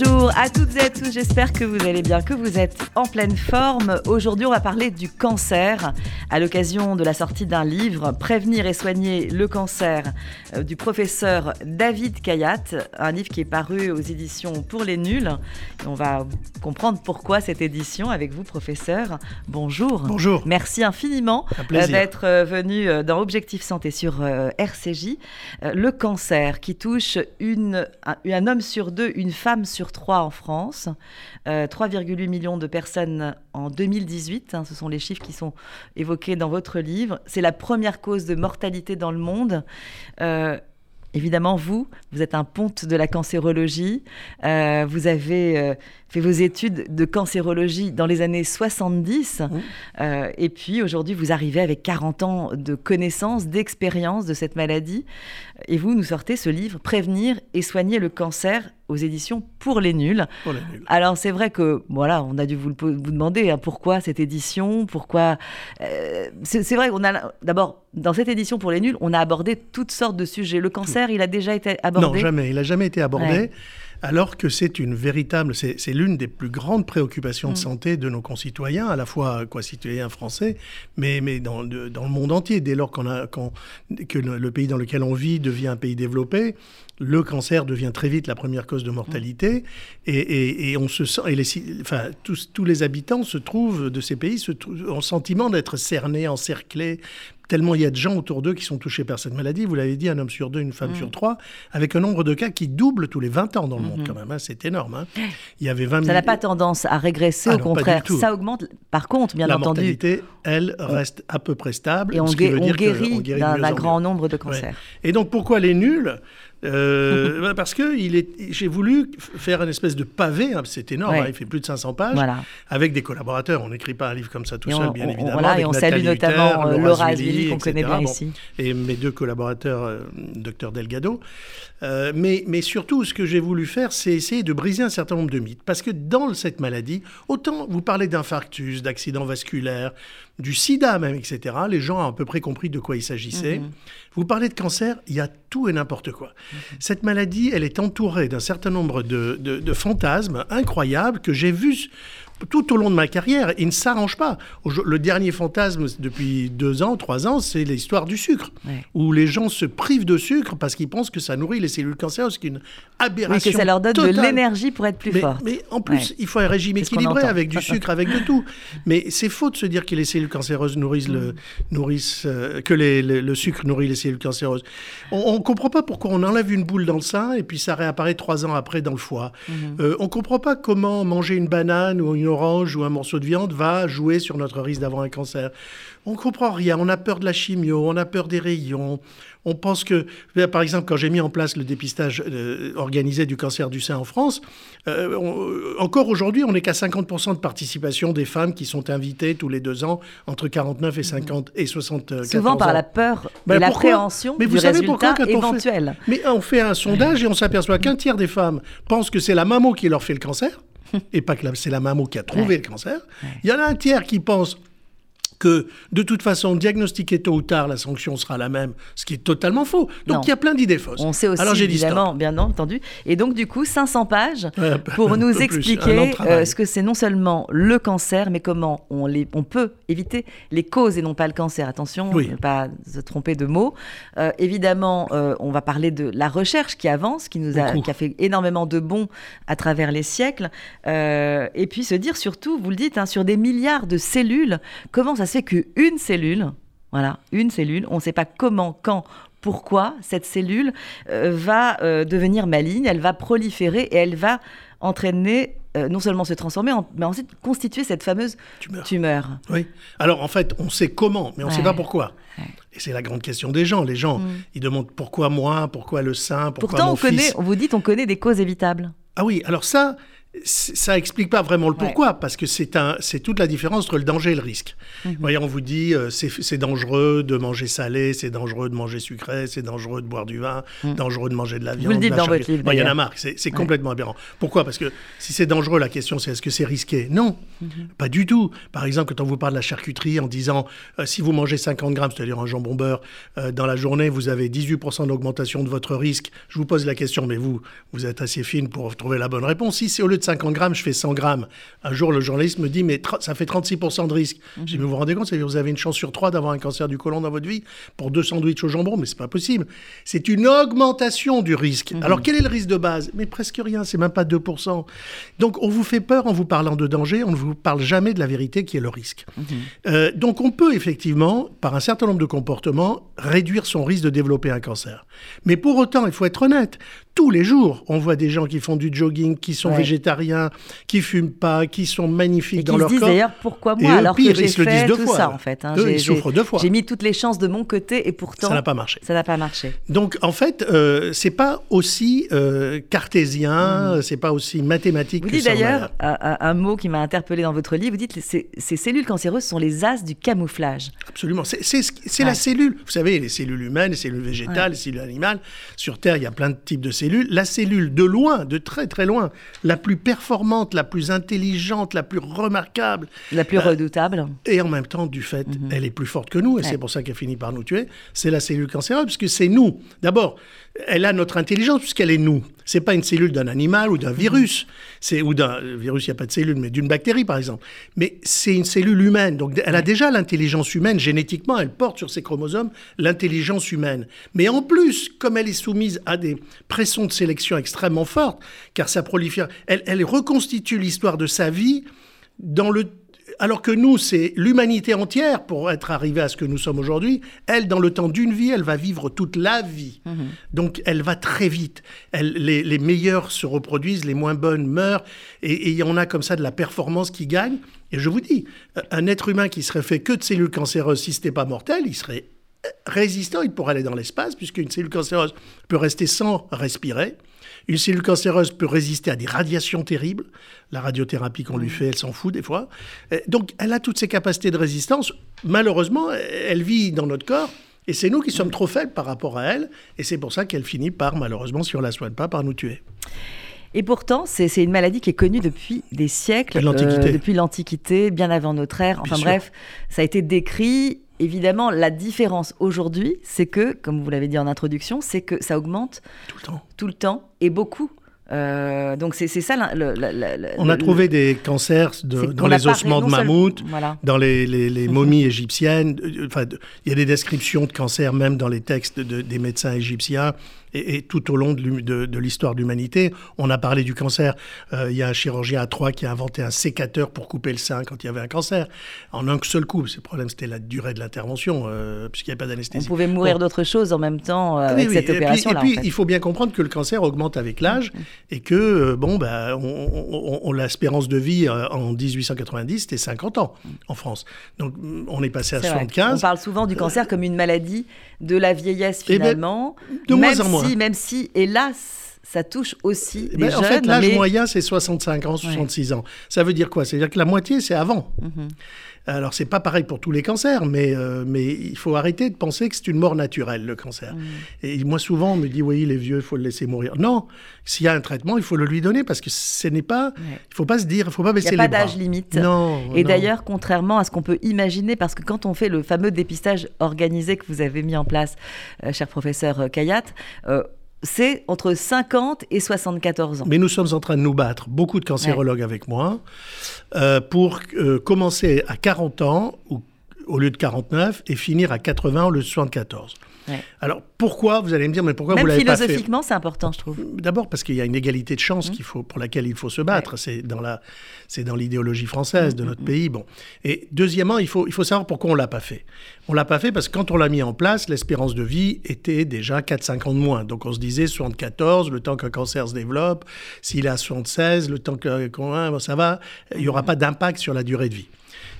Bonjour à toutes et à tous, j'espère que vous allez bien, que vous êtes en pleine forme. Aujourd'hui, on va parler du cancer à l'occasion de la sortie d'un livre, Prévenir et soigner le cancer, euh, du professeur David Kayat, un livre qui est paru aux éditions Pour les Nuls. on va comprendre pourquoi cette édition avec vous, professeur. Bonjour. Bonjour. Merci infiniment euh, d'être euh, venu dans Objectif Santé sur RCJ. Le cancer qui touche une, un homme sur deux, une femme sur 3 en France, 3,8 euh, millions de personnes en 2018, hein, ce sont les chiffres qui sont évoqués dans votre livre. C'est la première cause de mortalité dans le monde. Euh, évidemment, vous, vous êtes un ponte de la cancérologie. Euh, vous avez fait vos études de cancérologie dans les années 70. et puis aujourd'hui, vous arrivez avec 40 ans de connaissances, d'expérience de cette maladie. Et vous nous sortez ce livre, Prévenir et soigner le cancer aux éditions Pour les Nuls. Alors c'est vrai que voilà, on a dû vous, vous demander hein, pourquoi cette édition, pourquoi. Euh, c'est vrai qu'on a d'abord dans cette édition Pour les Nuls, on a abordé toutes sortes de sujets. Le cancer, il a déjà été abordé. Non, jamais. Il n'a jamais été abordé alors que c'est une véritable, c'est l'une des plus grandes préoccupations de mm. santé de nos concitoyens, à la fois quoi, citoyens français, mais, mais dans, dans le monde entier. Dès lors qu'on a, que le, pays dans lequel on vit devient un pays développé, le cancer devient très vite la première cause de mortalité, et, et, on se sent, et les, enfin, tous, tous, les habitants se trouvent de ces pays se ont le sentiment d'être cernés, encerclés tellement il y a de gens autour d'eux qui sont touchés par cette maladie. Vous l'avez dit, un homme sur deux, une femme mm. sur trois, avec un nombre de cas qui double tous les 20 ans dans le monde mm-hmm. quand même. Hein. c'est énorme. Hein. Il y avait 20 Ça n'a pas tendance à régresser, ah au contraire. Ça augmente. Par contre, bien entendu. La mortalité, elle, reste à peu près stable. Et on, guérit, d'un grand nombre de cancers. Et donc pourquoi les nuls euh, bah, parce que j'ai voulu faire une espèce de pavé, hein, c'est énorme, hein, il fait plus de 500 pages, avec des collaborateurs. On n'écrit pas un livre comme ça tout seul, bien évidemment. Voilà, et on salue notamment euh, Laura Azvili, qu'on connaît bien ici. Et mes deux collaborateurs, euh, docteur Delgado. mais, mais surtout, ce que j'ai voulu faire, c'est essayer de briser un certain nombre de mythes. Parce que dans cette maladie, autant vous parlez d'infarctus, d'accidents vasculaires, du sida même, etc., les gens ont à peu près compris de quoi il s'agissait. Mhm. Vous parlez de cancer, il y a tout et n'importe quoi. Mhm. Cette maladie, elle est entourée d'un certain nombre de, de, fantasmes incroyables que j'ai vus tout au long de ma carrière, il ne s'arrange pas. Le dernier fantasme depuis deux ans, trois ans, c'est l'histoire du sucre, où les gens se privent de sucre parce qu'ils pensent que ça nourrit les cellules cancéreuses, ce qui est une aberration. Oui, que ça leur donne de l'énergie pour être plus fort. Mais en plus, il faut un régime équilibré avec du sucre, avec de tout. Mais c'est faux de se dire que les cellules cancéreuses nourrissent le, mm. nourrissent, euh, que le sucre nourrit les cellules cancéreuses. On ne comprend pas pourquoi on enlève une boule dans le sein et puis ça réapparaît trois ans après dans le foie. Mm-hmm. Euh, on ne comprend pas comment manger une banane ou une orange ou un morceau de viande va jouer sur notre risque d'avoir un cancer. On comprend rien, on a peur de la chimio, on a peur des rayons. On pense que, par exemple, quand j'ai mis en place le dépistage euh, organisé du cancer du sein en France, euh, encore aujourd'hui, on n'est qu'à 50% de participation des femmes qui sont invitées tous les deux ans entre 49 et 50 et 64 Souvent par la peur ben et l'appréhension du vous savez pourquoi, quand éventuel. On fait, mais on fait un sondage et on s'aperçoit qu'un tiers des femmes pensent que c'est la maman qui leur fait le cancer et pas que c'est la maman qui a trouvé le cancer. Il y en a un tiers qui pense que de toute façon, diagnostiquer tôt ou tard, la sanction sera la même, ce qui est totalement faux. Donc il y a plein d'idées fausses. On sait aussi, Alors, évidemment, bien entendu. Et donc du coup, 500 pages pour nous expliquer euh, ce que c'est non seulement le cancer, mais comment on, les, on peut éviter les causes et non pas le cancer. Attention, ne pas se tromper de mots. Euh, évidemment, euh, on va parler de la recherche qui avance, qui nous a, qui a fait énormément de bons à travers les siècles. et puis se dire surtout, vous le dites, hein, sur des milliards de cellules, comment ça c'est qu'une cellule, voilà, une cellule, on ne sait pas comment, quand, pourquoi cette cellule euh, va euh, devenir maligne, elle va proliférer et elle va entraîner euh, non seulement se transformer, mais ensuite constituer cette fameuse tumeur. Oui. Alors en fait, on sait comment, mais on ne sait pas pourquoi. Et c'est la grande question des gens. Les gens, mm. ils demandent pourquoi moi, pourquoi le sein, pourquoi Pourtant, mon on fils. Pourtant, vous dites, on connaît des causes évitables. Ah oui, alors ça, ça explique pas vraiment le pourquoi, parce que c'est un, c'est toute la différence entre le danger et le risque. Mhm. Voyez, on vous dit euh, c'est dangereux de manger salé, c'est dangereux de manger sucré, c'est dangereux de boire du vin, mhm. dangereux de manger de la viande. Vous le dites dans votre livre. Il y en a marre, c'est complètement aberrant. Pourquoi? Parce que si c'est dangereux, la question c'est est-ce que c'est risqué? Non, mhm. pas du tout. Par exemple, quand on vous parle de la charcuterie en disant euh, si vous mangez 50 grammes, c'est-à-dire un jambon beurre, euh, dans la journée, vous avez 18% d'augmentation de votre risque. Je vous pose la question, mais vous, vous êtes assez fine pour trouver la bonne réponse. Si c'est au lieu de 50 grammes, je fais 100 grammes. Un jour, le journaliste me dit, mais ça fait 36% de risque. Je dis, mais vous vous rendez compte, vous avez une chance sur trois d'avoir un cancer du côlon dans votre vie pour deux sandwichs au jambon, mais c'est pas possible. C'est une augmentation du risque. Mhm. Alors, quel est le risque de base? Mais presque rien, c'est même pas 2%. Donc, on vous fait peur en vous parlant de danger, on ne vous parle jamais de la vérité qui est le risque. Mhm. Euh, donc, on peut effectivement, par un certain nombre de comportements, réduire son risque de développer un cancer. Mais pour autant, il faut être honnête, tous les jours, on voit des gens qui font du jogging, qui sont végétariens, qui fument pas, qui sont magnifiques dans leur corps. d'ailleurs pourquoi moi alors que j'ai fait tout fois. ça en fait. Hein, ils souffrent deux fois. J'ai mis toutes les chances de mon côté et pourtant ça n'a pas marché. Ça n'a pas marché. Donc en fait, euh, c'est pas aussi euh, cartésien, mm. c'est pas aussi mathématique. Vous dites d'ailleurs un, mot qui m'a interpellé dans votre livre. Vous dites ces, ces cellules cancéreuses sont les as du camouflage. Absolument. C'est la cellule. Vous savez, les cellules humaines, les cellules végétales, les cellules animales. Sur Terre, il y a plein de types de cellules la cellule de loin, de très très loin, la plus performante, la plus intelligente, la plus remarquable. La plus redoutable. Et en même temps, du fait, mhm. elle est plus forte que nous, et c'est pour ça qu'elle finit par nous tuer, c'est la cellule cancéreuse, puisque c'est nous. D'abord, elle a notre intelligence puisqu'elle est nous. C'est pas une cellule d'un animal ou d'un virus, c'est ou d'un virus, il n'y a pas de cellule, mais d'une bactérie par exemple. Mais c'est une cellule humaine, donc elle a déjà l'intelligence humaine génétiquement, elle porte sur ses chromosomes l'intelligence humaine. Mais en plus, comme elle est soumise à des pressions de sélection extrêmement fortes, car ça prolifère, elle, elle reconstitue l'histoire de sa vie dans le alors que nous, c'est l'humanité entière pour être arrivé à ce que nous sommes aujourd'hui. Elle, dans le temps d'une vie, elle va vivre toute la vie. Mhm. Donc, elle va très vite. les, les, meilleures se reproduisent, les moins bonnes meurent, et il y en a comme ça de la performance qui gagne. Et je vous dis, un être humain qui serait fait que de cellules cancéreuses, si ce n'était pas mortel, il serait résistant, il pourrait aller dans l'espace, puisqu'une cellule cancéreuse peut rester sans respirer. Une cellule cancéreuse peut résister à des radiations terribles. La radiothérapie qu'on lui fait, elle s'en fout des fois. Euh, donc, elle a toutes ces capacités de résistance. Malheureusement, elle vit dans notre corps. Et c'est nous qui sommes trop faibles par rapport à elle. Et c'est pour ça qu'elle finit par, malheureusement, si on ne la soigne pas, par nous tuer. Et pourtant, c'est une maladie qui est connue depuis des siècles, euh, depuis l'Antiquité, bien avant notre ère. Enfin bref, ça a été décrit évidemment, la différence aujourd'hui, c'est que, comme vous l'avez dit en introduction, c'est que ça augmente tout le temps, tout le temps et beaucoup. Euh, donc c'est ça. on a trouvé des cancers dans les ossements de mammouth, dans les, momies égyptiennes. Enfin, il y a des descriptions de cancers même dans les textes des médecins égyptiens et, tout au long de, l'histoire de l'humanité. On a parlé du cancer. Euh, il y a un chirurgien à Troyes qui a inventé un sécateur pour couper le sein quand il y avait un cancer. En un seul coup. Le problème, c'était la durée de l'intervention, euh, puisqu'il n'y avait pas d'anesthésie. On pouvait mourir d'autre chose en même temps euh, avec cette opération-là. Et puis, il faut bien comprendre que le cancer augmente avec l'âge mm, mm. et que, bon, bah, on, l'espérance de vie en 1890, c'était 50 ans en France. Donc, on est passé à 75. On parle souvent du cancer comme une maladie de la vieillesse, eh ben, finalement. de moins en moins même si, hélas, ça touche aussi les jeunes. En fait, l'âge moyen, c'est 65 ans, 66 ans. Ça veut dire quoi? C'est-à-dire que la moitié, c'est avant. Mhm. Alors, c'est pas pareil pour tous les cancers, mais, euh, mais il faut arrêter de penser que c'est une mort naturelle, le cancer. Mhm. Et moi, souvent, on me dit, oui, les vieux, il faut le laisser mourir. Non, s'il y a un traitement, il faut le lui donner, parce que ce n'est pas... Il faut pas se dire, il faut pas baisser les bras. Il n'y a pas d'âge limite. Non. Et d'ailleurs, contrairement à ce qu'on peut imaginer, parce que quand on fait le fameux dépistage organisé que vous avez mis en place, euh, cher professeur Kayat, euh, c'est entre 50 et 74 ans. Mais nous sommes en train de nous battre, beaucoup de cancérologues avec moi, euh, pour euh, commencer à 40 ans ou, au lieu de 49 et finir à 80 au lieu de 74. Alors pourquoi Vous allez me dire, mais pourquoi vous l'avez pas fait philosophiquement, c'est important, je trouve. D'abord parce qu'il y a une égalité de chance mmh. qu'il faut, pour laquelle il faut se battre. C'est dans la, c'est dans l'idéologie française de mmh, notre mmh, pays. Bon. Et deuxièmement, il faut, il faut savoir pourquoi on l'a pas fait. On l'a pas fait parce que quand on l'a mis en place, l'espérance de vie était déjà 4-5 ans de moins. Donc on se disait 74, le temps qu'un cancer se développe. S'il est à 76, le temps que ça va, il n'y aura pas d'impact sur la durée de vie.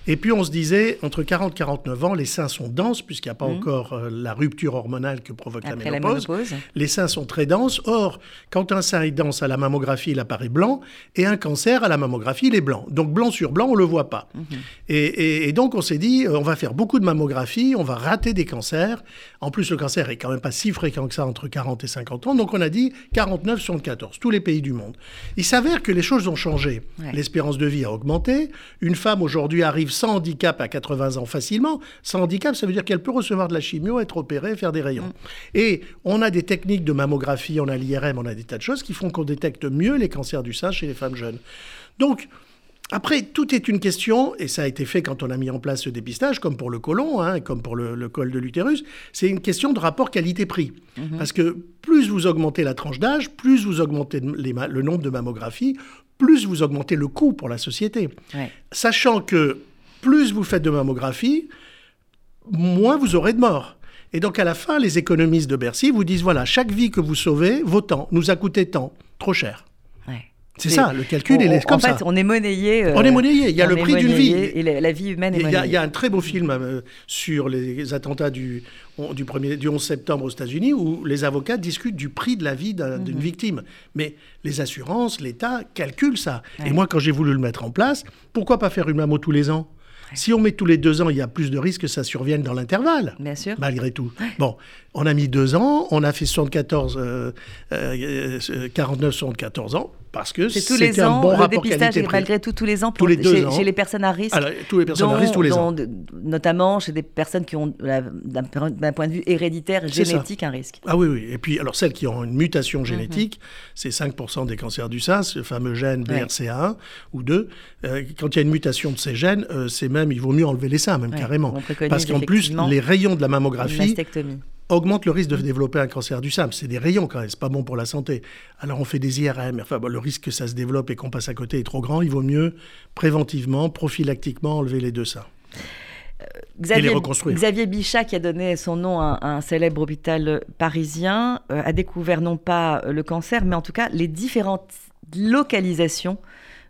Et puis on se disait, entre 40 et 49 ans, les seins sont denses, puisqu'il n'y a pas mmh. encore euh, la rupture hormonale que provoque la ménopause. Les seins sont très denses. Or, quand un sein est dense à la mammographie, il apparaît blanc, et un cancer à la mammographie, il est blanc. Donc blanc sur blanc, on ne le voit pas. Mmh. Et, et, donc on s'est dit, euh, on va faire beaucoup de mammographie, on va rater des cancers. En plus, le cancer est quand même pas si fréquent que ça entre 40 et 50 ans. Donc on a dit 49, 74, tous les pays du monde. Il s'avère que les choses ont changé. L'espérance de vie a augmenté. Une femme aujourd'hui arrive sans handicap à 80 ans facilement. Sans handicap, ça veut dire qu'elle peut recevoir de la chimio, être opérée, faire des rayons. Mm. Et on a des techniques de mammographie, on a l'IRM, on a des tas de choses qui font qu'on détecte mieux les cancers du sein chez les femmes jeunes. Donc, après, tout est une question, et ça a été fait quand on a mis en place ce dépistage, comme pour le côlon, hein, comme pour le, col de l'utérus, c'est une question de rapport qualité-prix. Mhm. Parce que plus vous augmentez la tranche d'âge, plus vous augmentez le nombre de mammographies, plus vous augmentez le coût pour la société. Sachant que plus vous faites de mammographie, moins vous aurez de morts. Et donc à la fin, les économistes de Bercy vous disent, voilà, chaque vie que vous sauvez vaut tant, nous a coûté tant, trop cher. C'est ça, le calcul, il est comme ça. En fait, on est monnayé. on est monnayé, il y a le prix d'une vie. Et la, vie humaine est monnayée. Il y, a un très beau film euh, sur les attentats du, du, premier, du 11 septembre aux États-Unis où les avocats discutent du prix de la vie d'une mhm. victime. Mais les assurances, l'État calculent ça. Et moi, quand j'ai voulu le mettre en place, pourquoi pas faire une mammo tous les ans? Si on met tous les deux ans, il y a plus de risques que ça survienne dans l'intervalle. Bien sûr. Malgré tout. Bon, on a mis deux ans, on a fait 74, 49, 74 ans parce que c'est tous les ans, bon le dépistage est malgré tout tous les ans, pour, tous les deux chez, ans. chez, les personnes à risque. Alors, tous les personnes à risque tous les ans. Notamment chez des personnes qui ont, d'un point de vue héréditaire génétique, un risque. Ah oui, oui. Et puis, alors celles qui ont une mutation mhm. génétique, c'est 5% des cancers du sein, ce fameux gène BRCA1 ou 2. Euh, quand il y a une mutation de ces gènes, euh, c'est même, il vaut mieux enlever les seins, même carrément. Parce qu'en plus, les rayons de la mammographie augmente le risque de développer un cancer du sein. C'est des rayons quand même, c'est pas bon pour la santé. Alors on fait des IRM, enfin le risque que ça se développe et qu'on passe à côté est trop grand, il vaut mieux préventivement, prophylactiquement enlever les deux seins. Euh, Xavier. Xavier Bichat, qui a donné son nom à un célèbre hôpital parisien, euh, a découvert non pas le cancer, mais en tout cas les différentes localisations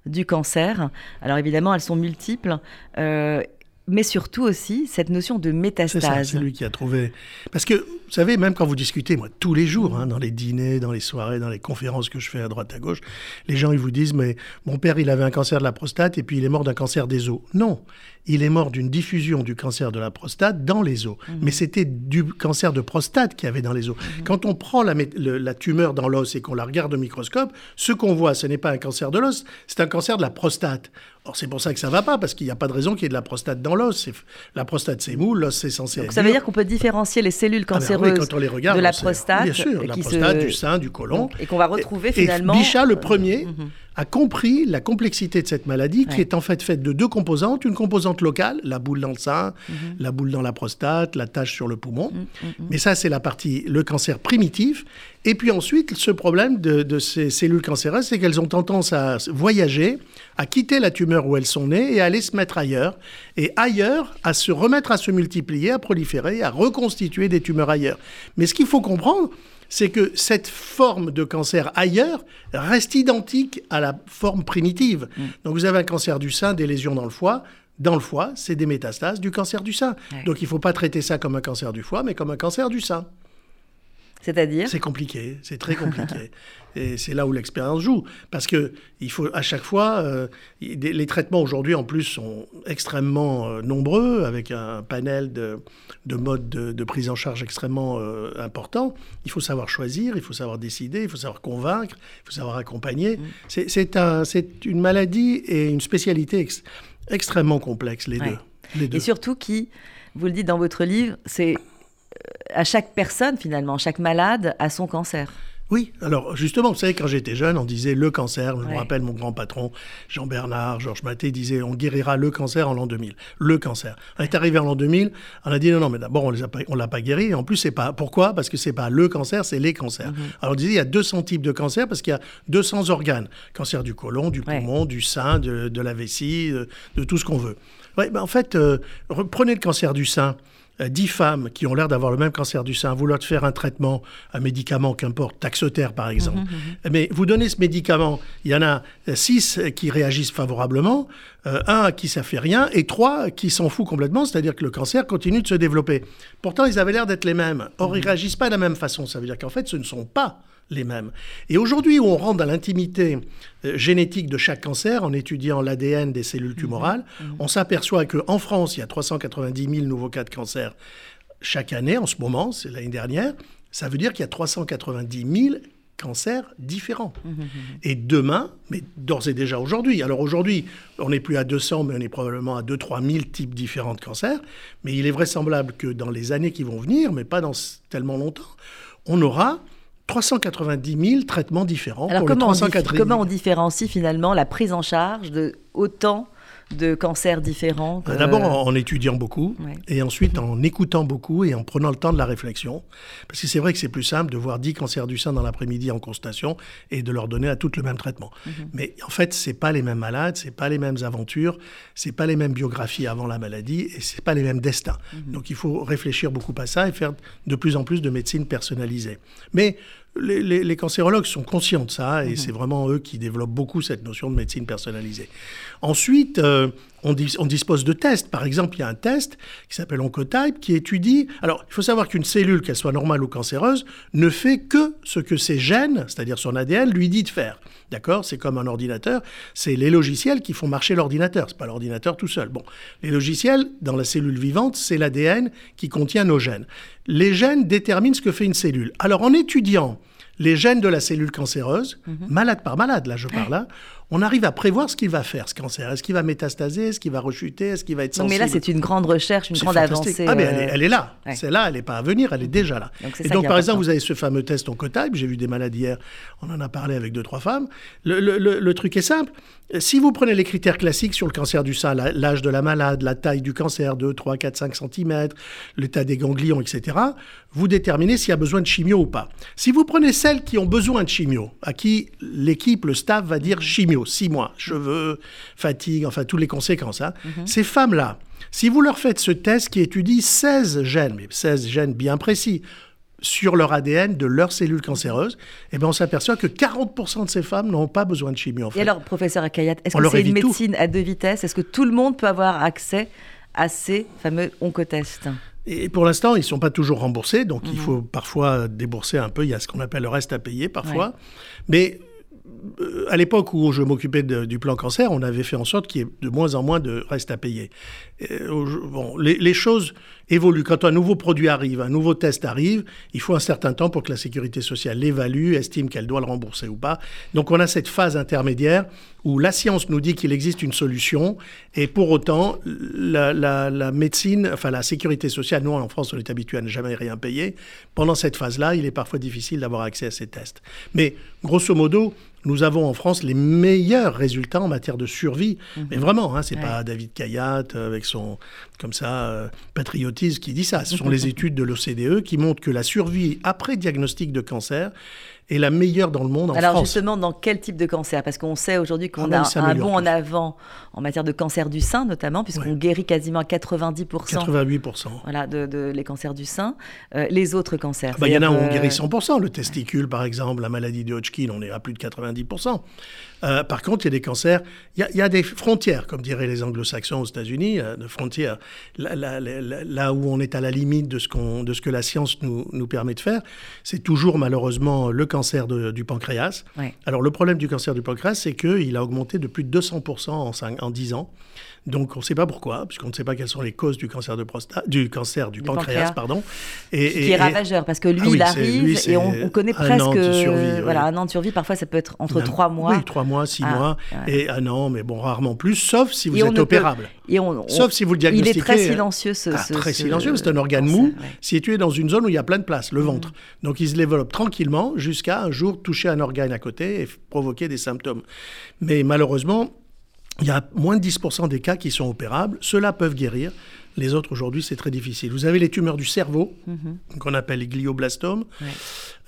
du cancer. Alors évidemment, elles sont multiples. Euh, mais surtout aussi cette notion de métastase. C'est lui qui a trouvé. Parce que, vous savez, même quand vous discutez, moi, tous les jours, hein, dans les dîners, dans les soirées, dans les conférences que je fais à droite, à gauche, les gens, ils vous disent, mais mon père, il avait un cancer de la prostate et puis il est mort d'un cancer des os. Non, il est mort d'une diffusion du cancer de la prostate dans les os. Mhm. Mais c'était du cancer de prostate qu'il y avait dans les os. Mhm. Quand on prend la, la tumeur dans l'os et qu'on la regarde au microscope, ce qu'on voit, ce n'est pas un cancer de l'os, c'est un cancer de la prostate. Or, c'est pour ça que ça va pas, parce qu'il n'y a pas de raison qu'il y ait de la prostate dans l'os. La prostate, c'est mou, l'os, c'est censé Donc, Ça veut dire qu'on peut différencier les cellules ah ben cancéreuses quand on les regarde, de la prostate. Bien sûr, la prostate, du sein, du côlon. et qu'on va retrouver finalement. Et Bichat, le premier, mhm a compris la complexité de cette maladie qui est en fait faite de deux composantes. Une composante locale, la boule dans le sein, mhm. la boule dans la prostate, la tache sur le poumon. Mhm, mhm, Mais ça, c'est la partie, le cancer primitif. Et puis ensuite, ce problème de, ces cellules cancéreuses, c'est qu'elles ont tendance à voyager, à quitter la tumeur où elles sont nées et à aller se mettre ailleurs. Et ailleurs, à se remettre à se multiplier, à proliférer, à reconstituer des tumeurs ailleurs. Mais ce qu'il faut comprendre, c'est que cette forme de cancer ailleurs reste identique à la forme primitive. Mm. Donc vous avez un cancer du sein, des lésions dans le foie. Dans le foie, c'est des métastases du cancer du sein. Donc il ne faut pas traiter ça comme un cancer du foie, mais comme un cancer du sein. C'est-à-dire C'est compliqué, c'est très compliqué. et c'est là où l'expérience joue. Parce que il faut à chaque fois, euh, les traitements aujourd'hui en plus sont extrêmement euh, nombreux, avec un panel de, modes de, prise en charge extrêmement euh, important. Il faut savoir choisir, il faut savoir décider, il faut savoir convaincre, il faut savoir accompagner. Mm. C'est un, une maladie et une spécialité extrêmement complexe, les, deux, les deux. Et surtout qui, vous le dites dans votre livre, c'est à chaque personne finalement, chaque malade a son cancer. Oui, alors justement, vous savez, quand j'étais jeune, on disait le cancer. Je me rappelle mon grand patron, Jean-Bernard, Georges Maté, disait on guérira le cancer en l'an 2000. Le cancer. On est arrivé en l'an 2000, on a dit non, non, mais d'abord, on ne l'a pas guéri. En plus, c'est pas. Pourquoi? Parce que c'est pas le cancer, c'est les cancers. Mhm. Alors on disait il y a 200 types de cancers parce qu'il y a 200 organes cancer du côlon, du poumon, du sein, de, la vessie, de, tout ce qu'on veut. Ouais, ben en fait, euh, prenez le cancer du sein. 10 femmes qui ont l'air d'avoir le même cancer du sein, vouloir faire un traitement, un médicament, qu'importe, taxotère par exemple, mais vous donnez ce médicament, il y en a 6 qui réagissent favorablement, un à qui ça fait rien, et trois qui s'en fout complètement, c'est-à-dire que le cancer continue de se développer. Pourtant, ils avaient l'air d'être les mêmes. Or, ils réagissent pas de la même façon. Ça veut dire qu'en fait, ce ne sont pas les mêmes. Et aujourd'hui, où on rentre dans l'intimité euh, génétique de chaque cancer, en étudiant l'ADN des cellules mhm. tumorales, mhm. on s'aperçoit qu'en France, il y a 390 000 nouveaux cas de cancer chaque année, en ce moment, c'est l'année dernière. Ça veut dire qu'il y a 390 000 cancers différents. Mhm, et demain, mais d'ores et déjà aujourd'hui, alors aujourd'hui, on n'est plus à 200, mais on est probablement à 2-3 000 types différents de cancers, mais il est vraisemblable que dans les années qui vont venir, mais pas dans tellement longtemps, on aura 390 000 traitements différents. Alors comment, on comment on différencie finalement la prise en charge de autant de cancers différents euh, D'abord en, étudiant beaucoup, et ensuite en écoutant beaucoup et en prenant le temps de la réflexion. Parce que c'est vrai que c'est plus simple de voir 10 cancers du sein dans l'après-midi en constatation et de leur donner à toutes le même traitement. Mhm. Mais en fait, c'est pas les mêmes malades, c'est pas les mêmes aventures, c'est pas les mêmes biographies avant la maladie et c'est pas les mêmes destins. Mhm. Donc il faut réfléchir beaucoup à ça et faire de plus en plus de médecine personnalisée. Mais les, cancérologues sont conscients de ça et mhm. c'est vraiment eux qui développent beaucoup cette notion de médecine personnalisée. Ensuite, euh, on, dispose de tests. Par exemple, il y a un test qui s'appelle Oncotype qui étudie. Alors, il faut savoir qu'une cellule, qu'elle soit normale ou cancéreuse, ne fait que ce que ses gènes, c'est-à-dire son ADN, lui dit de faire. D'accord? C'est comme un ordinateur. C'est les logiciels qui font marcher l'ordinateur. C'est pas l'ordinateur tout seul. Bon, les logiciels dans la cellule vivante, c'est l'ADN qui contient nos gènes. Les gènes déterminent ce que fait une cellule. Alors, en étudiant les gènes de la cellule cancéreuse, mhm. malade par malade, là je parle, là, hein, on arrive à prévoir ce qu'il va faire, ce cancer. Est-ce qu'il va métastaser? Est-ce qu'il va rechuter? Est-ce qu'il va être sensible Mais là, c'est une grande recherche, une grande avancée. Ah, mais elle est, là. C'est là, elle n'est pas à venir, elle est déjà là. Donc, et donc, par exemple, vous avez ce fameux test en Oncotype. J'ai vu des malades hier, on en a parlé avec deux, trois femmes. Le, truc est simple. Si vous prenez les critères classiques sur le cancer du sein, l'âge de la malade, la taille du cancer, 2, 3, 4, 5 cm, l'état des ganglions, etc., vous déterminez s'il y a besoin de chimio ou pas. Si vous prenez celles qui ont besoin de chimio, à qui l'équipe, le staff va dire chimio, six mois, cheveux, fatigue, enfin toutes les conséquences. Hein. Mhm. Ces femmes-là, si vous leur faites ce test qui étudie 16 gènes, mais 16 gènes bien précis, sur leur ADN de leurs cellules cancéreuses, eh bien on s'aperçoit que 40% de ces femmes n'ont pas besoin de chimio. En fait. Et alors, professeur Akayat, est-ce que c'est une médecine à deux vitesses? Est-ce que tout le monde peut avoir accès à ces fameux oncotests et pour l'instant, ils ne sont pas toujours remboursés, donc il mhm. faut parfois débourser un peu. Il y a ce qu'on appelle le reste à payer parfois. Mais euh, à l'époque où je m'occupais du plan cancer, on avait fait en sorte qu'il y ait de moins en moins de reste à payer. bon, les, choses évoluent. Quand un nouveau produit arrive, un nouveau test arrive, il faut un certain temps pour que la sécurité sociale l'évalue, estime qu'elle doit le rembourser ou pas. Donc on a cette phase intermédiaire où la science nous dit qu'il existe une solution et pour autant la, la, médecine, enfin la sécurité sociale, nous en France on est habitué à ne jamais rien payer. Pendant cette phase-là, il est parfois difficile d'avoir accès à ces tests. Mais grosso modo, nous avons en France les meilleurs résultats en matière de survie. Mhm. Mais vraiment, hein, c'est pas David Kayat euh, avec son comme ça euh, patriotisme qui dit ça. Ce sont les études de l'OCDE qui montrent que la survie après diagnostic de cancer est la meilleure dans le monde en Alors justement, dans quel type de cancer? Parce qu'on sait aujourd'hui qu'on ah a un bond en avant en matière de cancer du sein notamment, puisqu'on guérit quasiment 90%. 88%. Voilà, de, les cancers du sein. Euh, les autres cancers ah bah, Il y en a où on guérit 100%. Le testicule, par exemple, la maladie de Hodgkin, on est à plus de 90%. Euh, par contre, il y a des cancers, il y, a, des frontières, comme diraient les anglo-saxons aux États-Unis, euh, de frontières, là, où on est à la limite de ce, de ce que la science nous, nous permet de faire. C'est toujours malheureusement le cancer du pancréas. Alors le problème du cancer du pancréas, c'est qu'il a augmenté de plus de 200% en, 5, en 10 ans. Donc on ne sait pas pourquoi, puisqu'on ne sait pas quelles sont les causes du cancer du cancer du, pancréas, pardon. Et, qui est ravageur parce que lui, ah il arrive et on, connaît presque an de survie, voilà un an de survie. Parfois, ça peut être entre trois mois. Oui, trois mois, six ah, mois et un an, mais bon, rarement plus, sauf si vous êtes opérable. et on, sauf si vous le diagnostiquez. Il est très silencieux, ce, ah, très silencieux. C'est un organe mou situé dans une zone où il y a plein de place, le mm. ventre. Donc il se développe tranquillement jusqu'à un jour toucher un organe à côté et provoquer des symptômes. Mais malheureusement, il y a moins de 10% des cas qui sont opérables. Ceux-là peuvent guérir. Les autres, aujourd'hui, c'est très difficile. Vous avez les tumeurs du cerveau, mhm. qu'on appelle les glioblastomes.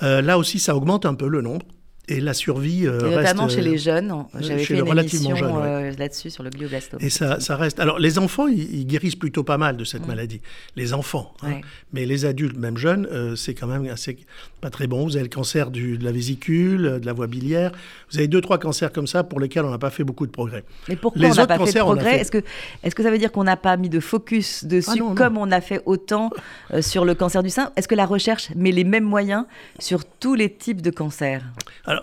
Euh, là aussi, ça augmente un peu le nombre. Et la survie euh, et notamment chez les jeunes. J'avais fait une émission là-dessus sur le glioblastome. Et ça, ça reste. Alors les enfants, ils, guérissent plutôt pas mal de cette mm. maladie. Les enfants, hein. mais les adultes, même jeunes, c'est quand même assez pas très bon. Vous avez le cancer du, de la vésicule, de la voie biliaire. Vous avez deux trois cancers comme ça pour lesquels on n'a pas fait beaucoup de progrès. Mais pourquoi on n'a pas fait de progrès Est-ce que est-ce que ça veut dire qu'on n'a pas mis de focus dessus ah comme on a fait autant sur le cancer du sein? Est-ce que la recherche met les mêmes moyens sur tous les types de cancers? Alors,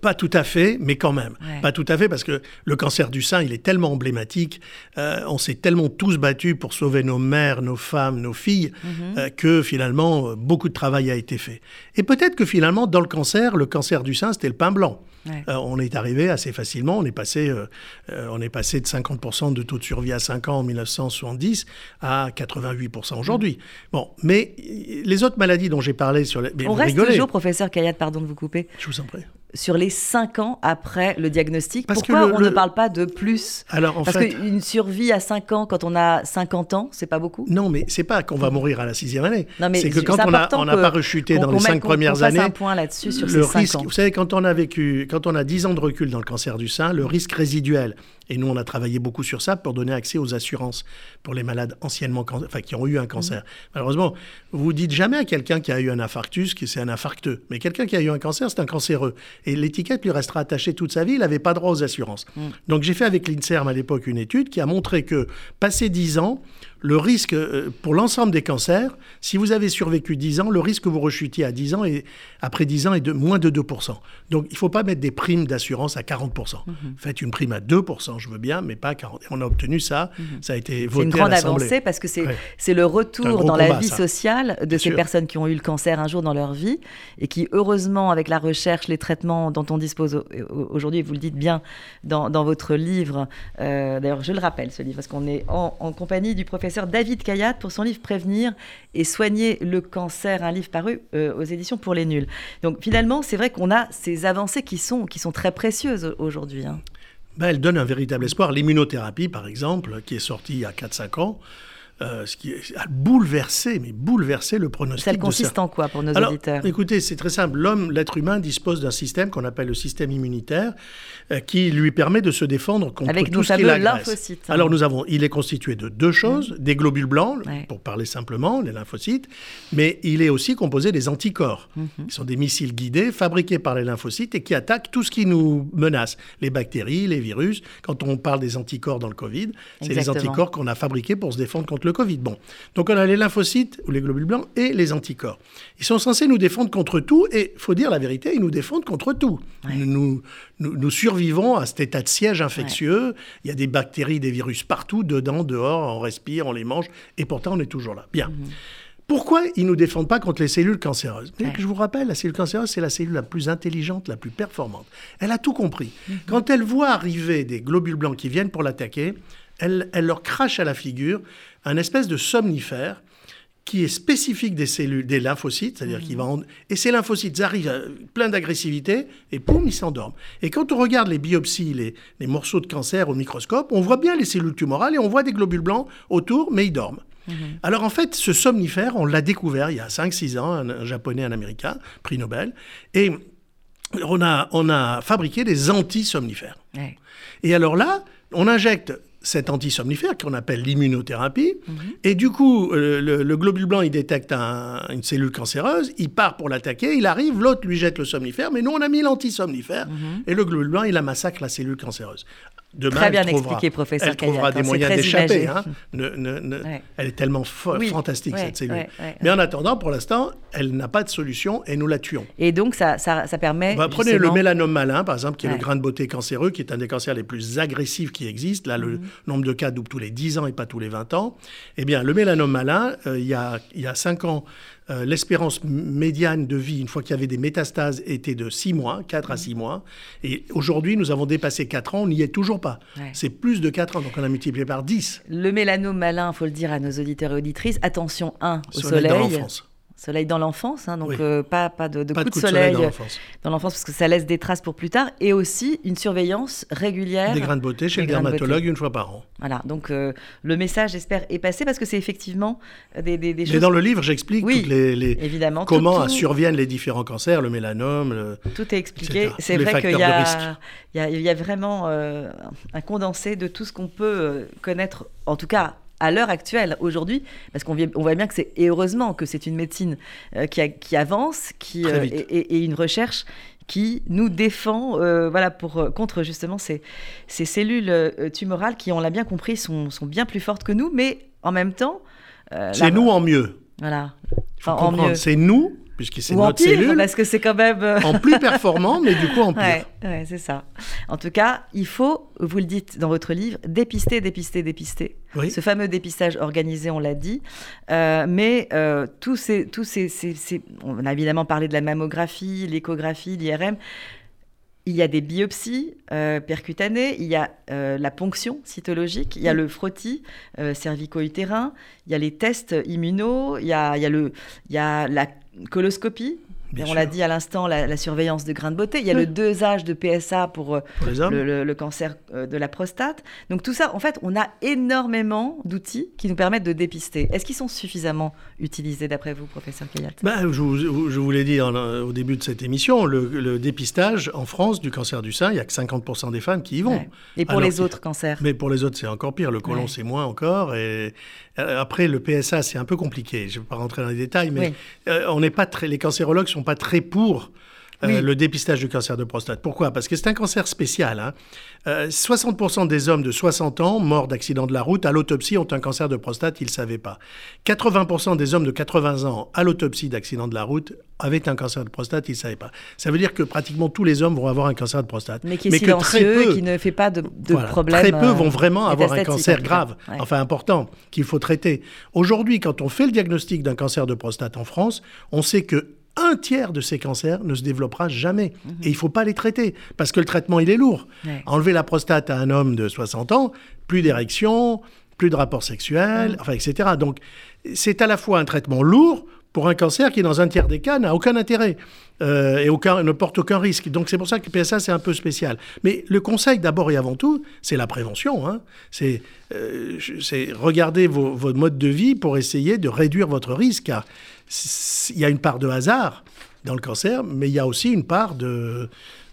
pas tout à fait, mais quand même. Pas tout à fait, parce que le cancer du sein, il est tellement emblématique. Euh, on s'est tellement tous battus pour sauver nos mères, nos femmes, nos filles, mhm. euh, que finalement, beaucoup de travail a été fait. Et peut-être que finalement, dans le cancer, le cancer du sein, c'était le pain blanc. Euh, on est arrivé assez facilement. On est passé, on est passé de 50% de taux de survie à 5 ans en 1970 à 88% aujourd'hui. Bon, mais les autres maladies dont j'ai parlé sur les. on reste toujours, professeur Kayat, pardon de vous couper. Je vous en prie sur les 5 ans après le diagnostic. Pourquoi on ne parle pas de plus? Alors, Parce qu'une survie à 5 ans, quand on a 50 ans, c'est pas beaucoup? Non, mais c'est pas qu'on va mourir à la sixième année. C'est que quand on n'a pas rechuté dans les 5 premières années, un point là-dessus sur le risque, Vous savez, quand on a vécu, quand on a 10 ans de recul dans le cancer du sein, le risque résiduel, et nous on a travaillé beaucoup sur ça pour donner accès aux assurances pour les malades anciennement, enfin qui ont eu un cancer. Mmh. Malheureusement, vous dites jamais à quelqu'un qui a eu un infarctus que c'est un infarcteux, mais quelqu'un qui a eu un cancer, c'est un cancéreux et l'étiquette lui restera attachée toute sa vie, il n'avait pas droit aux assurances. Mm. Donc j'ai fait avec l'INSERM à l'époque une étude qui a montré que, passé 10 ans, le risque euh, pour l'ensemble des cancers, si vous avez survécu 10 ans, le risque que vous rechutiez à 10 ans et après 10 ans est de moins de 2%. Donc il ne faut pas mettre des primes d'assurance à 40%. Mm-hmm. Faites une prime à 2%, je veux bien, mais pas à 40%. On a obtenu ça, mm-hmm. ça a été voté C'est une grande avancée parce que c'est le retour dans la vie sociale de ces personnes qui ont eu le cancer un jour dans leur vie et qui, heureusement, avec la recherche, les traitements dont on dispose aujourd'hui, vous le dites bien dans, votre livre, euh, d'ailleurs je le rappelle ce livre, parce qu'on est en, en compagnie du professeur David Kayat pour son livre Prévenir et soigner le cancer, un livre paru euh, aux éditions pour les nuls. Donc finalement, c'est vrai qu'on a ces avancées qui sont, qui sont très précieuses aujourd'hui. Hein. Ben, elle donne un véritable espoir. L'immunothérapie, par exemple, qui est sortie il y a 4-5 ans, euh, ce qui a bouleversé, mais bouleversé le pronostic. Ça consiste en quoi pour nos Alors, auditeurs Écoutez, c'est très simple. L'homme, l'être humain, dispose d'un système qu'on appelle le système immunitaire, euh, qui lui permet de se défendre contre Avec tout ce qui lymphocytes. Hein. Alors nous avons, il est constitué de deux choses des globules blancs, pour parler simplement, les lymphocytes, mais il est aussi composé des anticorps, mhm. qui sont des missiles guidés fabriqués par les lymphocytes et qui attaquent tout ce qui nous menace, les bactéries, les virus. Quand on parle des anticorps dans le Covid, c'est les anticorps qu'on a fabriqués pour se défendre contre le Covid. Bon. Donc on a les lymphocytes, ou les globules blancs, et les anticorps. Ils sont censés nous défendre contre tout, et faut dire la vérité, ils nous défendent contre tout. Nous, nous, survivons à cet état de siège infectieux. Il y a des bactéries, des virus partout, dedans, dehors, on respire, on les mange, et pourtant on est toujours là. Bien. Mhm. Pourquoi ils ne nous défendent pas contre les cellules cancéreuses? Je vous rappelle, la cellule cancéreuse, c'est la cellule la plus intelligente, la plus performante. Elle a tout compris. Mhm. Quand elle voit arriver des globules blancs qui viennent pour l'attaquer, elle, leur crache à la figure un espèce de somnifère qui est spécifique des cellules, des lymphocytes, c'est-à-dire qui va et ces lymphocytes arrivent à plein d'agressivité et poum, ils s'endorment. Et quand on regarde les biopsies, les, morceaux de cancer au microscope, on voit bien les cellules tumorales et on voit des globules blancs autour, mais ils dorment. Mhm. Alors en fait, ce somnifère, on l'a découvert il y a 5-6 ans, un, japonais, un américain, prix Nobel, et on a, on a fabriqué des anti-somnifères. Et alors là, on injecte cet antisomnifère qu'on appelle l'immunothérapie. Mhm. Et du coup, euh, le, globule blanc, il détecte une cellule cancéreuse, il part pour l'attaquer, il arrive, l'autre lui jette le somnifère, mais nous, on a mis l'antisomnifère, mhm. et le globule blanc, il la massacre la cellule cancéreuse. Demain, Très bien expliqué, professeur Elle trouvera des moyens d'échapper. Hein. Elle est tellement fantastique, cette cellule. Mais en attendant, pour l'instant, elle n'a pas de solution et nous la tuons. Et donc, ça, ça, permet. Bah, prenez le mélanome malin, par exemple, qui est le grain de beauté cancéreux, qui est un des cancers les plus agressifs qui existent. Là, le mhm. nombre de cas double tous les 10 ans et pas tous les 20 ans. Eh bien, le mélanome malin, euh, il, y a, y a 5 ans, euh, l'espérance médiane de vie, une fois qu'il y avait des métastases, était de 6 mois, 4 à 6 mois. Et aujourd'hui, nous avons dépassé 4 ans, on n'y est toujours pas. C'est plus de 4 ans, donc on a multiplié par 10. Le mélanome malin, il faut le dire à nos auditeurs et auditrices, attention, 1, au soleil. Soleil dans l'enfance, hein, donc euh, pas, pas de, de coup de, soleil, dans l'enfance parce que ça laisse des traces pour plus tard, et aussi une surveillance régulière. Des grains de beauté chez le dermatologue une fois par an. Voilà, donc euh, le message, j'espère, est passé parce que c'est effectivement des, des, des, choses. Mais dans le livre, j'explique les, les, évidemment, comment surviennent les différents cancers, le mélanome. tout est expliqué. C'est vrai qu'il y, y, y, a vraiment euh, un condensé de tout ce qu'on peut connaître, en tout cas à l'heure actuelle, aujourd'hui, parce qu'on voit bien que c'est, et heureusement que c'est une médecine euh, qui, avance, qui, euh, et, une recherche qui nous défend euh, voilà, pour, contre justement ces, ces cellules tumorales qui, on l'a bien compris, sont, sont, bien plus fortes que nous, mais en même temps... c'est nous en mieux. Voilà. en mieux. C'est nous puisque c'est notre cellule. Parce que c'est quand même. Euh, en plus performant, mais du coup en pire. Ouais, c'est ça. En tout cas, il faut, vous le dites dans votre livre, dépister, dépister, dépister. Ce fameux dépistage organisé, on l'a dit. Euh, mais euh, tous ces, tous ces, ces, On a évidemment parlé de la mammographie, l'échographie, l'IRM. Il y a des biopsies euh, percutanées, il y a euh, la ponction cytologique, il y a le frottis euh, cervico-utérin, il y a les tests immuno, il y a, il y a, le, il y a la coloscopie on l'a dit à l'instant, la, surveillance de grains de beauté. Il y a le dosage de PSA pour, euh, le, cancer euh, de la prostate. Donc tout ça, en fait, on a énormément d'outils qui nous permettent de dépister. Est-ce qu'ils sont suffisamment utilisés d'après vous, professeur Kayat? Ben, je, vous l'ai dit au début de cette émission, le, dépistage en France du cancer du sein, il n'y a que 50% des femmes qui y vont. Et pour les autres cancers Mais pour les autres, c'est encore pire. Le côlon, c'est moins encore. Et après, le PSA, c'est un peu compliqué. Je ne vais pas rentrer dans les détails, mais on n'est pas très. Les cancérologues sont pas très pour euh, le dépistage du cancer de prostate. Pourquoi? Parce que c'est un cancer spécial. Hein. 60% euh, des hommes de 60 ans morts d'accident de la route à l'autopsie ont un cancer de prostate, ils ne savaient pas. 80% des hommes de 80 ans à l'autopsie d'accident de la route avaient un cancer de prostate, ils ne savaient pas. Ça veut dire que pratiquement tous les hommes vont avoir un cancer de prostate. Mais qui est silencieux, peu, qui ne fait pas de, de problème. Très peu vont euh, vraiment avoir un cancer grave, enfin important, qu'il faut traiter. Aujourd'hui, quand on fait le diagnostic d'un cancer de prostate en France, on sait que un tiers de ces cancers ne se développera jamais. Mhm. Et il ne faut pas les traiter, parce que le traitement, il est lourd. Enlever la prostate à un homme de 60 ans, plus d'érection, plus de rapport sexuel, mhm. enfin, etc. Donc, c'est à la fois un traitement lourd pour un cancer qui, dans un tiers des cas, n'a aucun intérêt euh, et aucun, ne porte aucun risque. Donc c'est pour ça que le PSA, c'est un peu spécial. Mais le conseil, d'abord et avant tout, c'est la prévention. Hein. C'est euh, regarder vos, votre mode de vie pour essayer de réduire votre risque. Car il y a une part de hasard dans le cancer, mais il y a aussi une part de,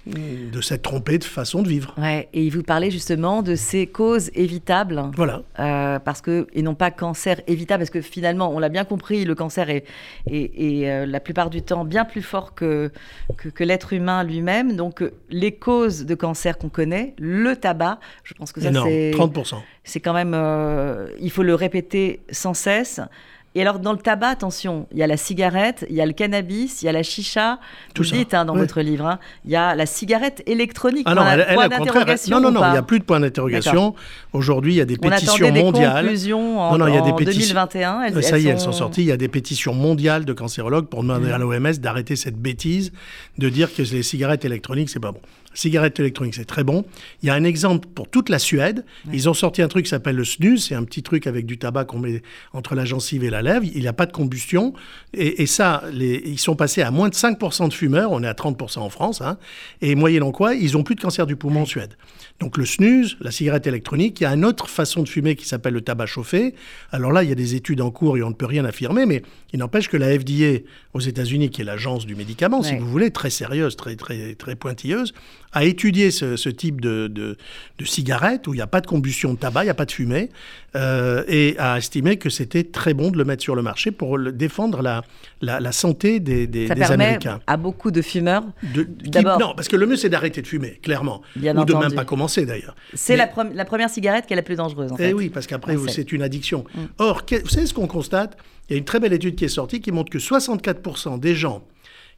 de s'être trompé de façon de vivre. Ouais, et vous parlez justement de ces causes évitables. Voilà. Euh, parce que, et non pas cancer évitable, parce que finalement, on l'a bien compris, le cancer est, est, euh, la plupart du temps bien plus fort que, que, l'être humain lui-même. Donc, euh, les causes de cancer qu'on connaît, le tabac, je pense que ça c'est... 30%. C'est quand même... il faut le répéter sans cesse. Et alors, dans le tabac, attention, il y a la cigarette, il y a le cannabis, il y a la chicha. Tout Vous dites hein, dans votre livre, hein. il y a la cigarette électronique. Ah non, elle, point d'interrogation. Non, non, non, il n'y a plus de point d'interrogation. Aujourd'hui, il y a des pétitions des mondiales. Conclusions en, non, non, il y a des pétitions. 2021. Elles, ça y est, elles sont sorties. Il y a des pétitions mondiales de cancérologues pour demander à l'OMS d'arrêter cette bêtise de dire que les cigarettes électroniques, c'est pas bon cigarette électronique, c'est très bon. Il y a un exemple pour toute la Suède. Ils ont sorti un truc qui s'appelle le snus. C'est un petit truc avec du tabac qu'on met entre la gencive et la Il n'y a pas de combustion. Et, ça, les, ils sont passés à moins de 5% de fumeurs. On est à 30% en France. Hein. Et moyennant quoi, ils n'ont plus de cancer du poumon en Suède. Donc le snus, la cigarette électronique, il y a une autre façon de fumer qui s'appelle le tabac chauffé. Alors là, il y a des études en cours et on ne peut rien affirmer, mais il n'empêche que la FDA aux États-Unis, qui est l'agence du médicament, si vous voulez, très sérieuse, très, très, très pointilleuse, a étudié ce, type de, de, cigarette où il n'y a pas de combustion de tabac, il n'y a pas de fumée, euh, et a estimé que c'était très bon de le mettre sur le marché pour défendre la, la, santé des, des, Ça permet à beaucoup de fumeurs. De, non, parce que le mieux, c'est d'arrêter de fumer, clairement. Bien ou de même pas commencer, d'ailleurs. C'est la, la, première cigarette qui est la plus dangereuse, en eh oui, parce qu'après, c'est une addiction. Mm. Or, vous savez ce qu'on constate? Il y a une très belle étude qui est sortie qui montre que 64% des gens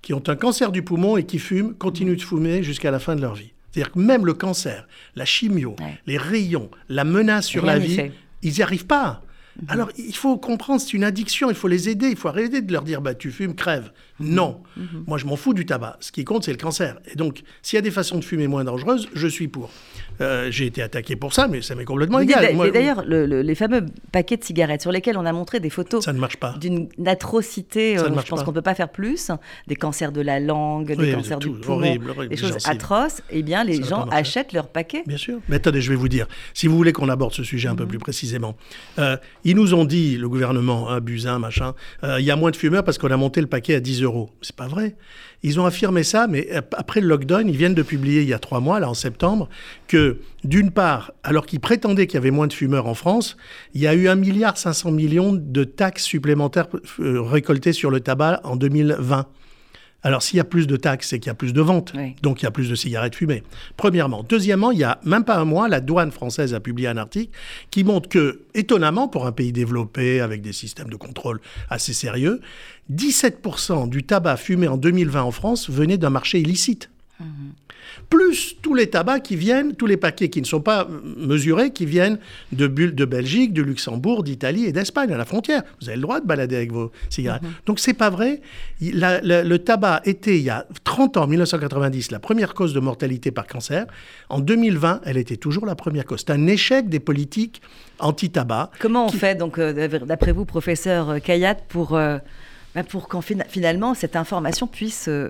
qui ont un cancer du poumon et qui fument continuent de fumer jusqu'à la fin de leur vie. C'est-à-dire que même le cancer, la chimio, les rayons, la menace sur la vie, ils n'y arrivent pas. Mhm. Alors, il faut comprendre, c'est une addiction, il faut les aider, il faut arrêter de leur dire bah, tu fumes, crève. Non. Mhm. Moi, je m'en fous du tabac. Ce qui compte, c'est le cancer. Et donc, s'il y a des façons de fumer moins dangereuses, je suis pour. Euh, j'ai été attaqué pour ça, mais ça m'est complètement égal. Mais d'ailleurs, les fameux paquets de cigarettes sur lesquels on a montré des photos ça ne marche pas. d'une atrocité, euh, je pense qu'on ne peut pas faire plus, des cancers de la langue, des cancers du poumon, des choses atroces, eh bien, les gens achètent leurs paquets. Bien sûr. Mais attendez, je vais vous dire, si vous voulez qu'on aborde ce sujet un peu mhm. plus précisément, euh, ils nous ont dit, le gouvernement, hein, Buzyn, machin, il y a moins de fumeurs parce qu'on a monté le paquet à 10 euros. C'est pas vrai. Ils ont affirmé ça, mais après le lockdown, ils viennent de publier il y a trois mois, là en septembre, que d'une part, alors qu'ils prétendaient qu'il y avait moins de fumeurs en France, il y a eu 1,5 milliard de taxes supplémentaires euh, récoltées sur le tabac en 2020. Alors, s'il y a plus de taxes, c'est qu'il y a plus de ventes. Donc, il y a plus de cigarettes fumées. Premièrement. Deuxièmement, il y a même pas un mois, la douane française a publié un article qui montre que, étonnamment, pour un pays développé avec des systèmes de contrôle assez sérieux, 17% du tabac fumé en 2020 en France venait d'un marché illicite. Mmh plus tous les tabacs qui viennent, tous les paquets qui ne sont pas mesurés, qui viennent de, de Belgique, de Luxembourg, d'Italie et d'Espagne, à la frontière. Vous avez le droit de balader avec vos cigarettes. Donc, mhm. Donc c'est pas vrai. le tabac était, il y a 30 ans, 1990, la première cause de mortalité par cancer. En 2020, elle était toujours la première cause. C'est un échec des politiques anti-tabac. Comment on fait, donc, euh, d'après vous, professeur Kayat, pour... Euh, pour qu'en finalement cette information puisse euh,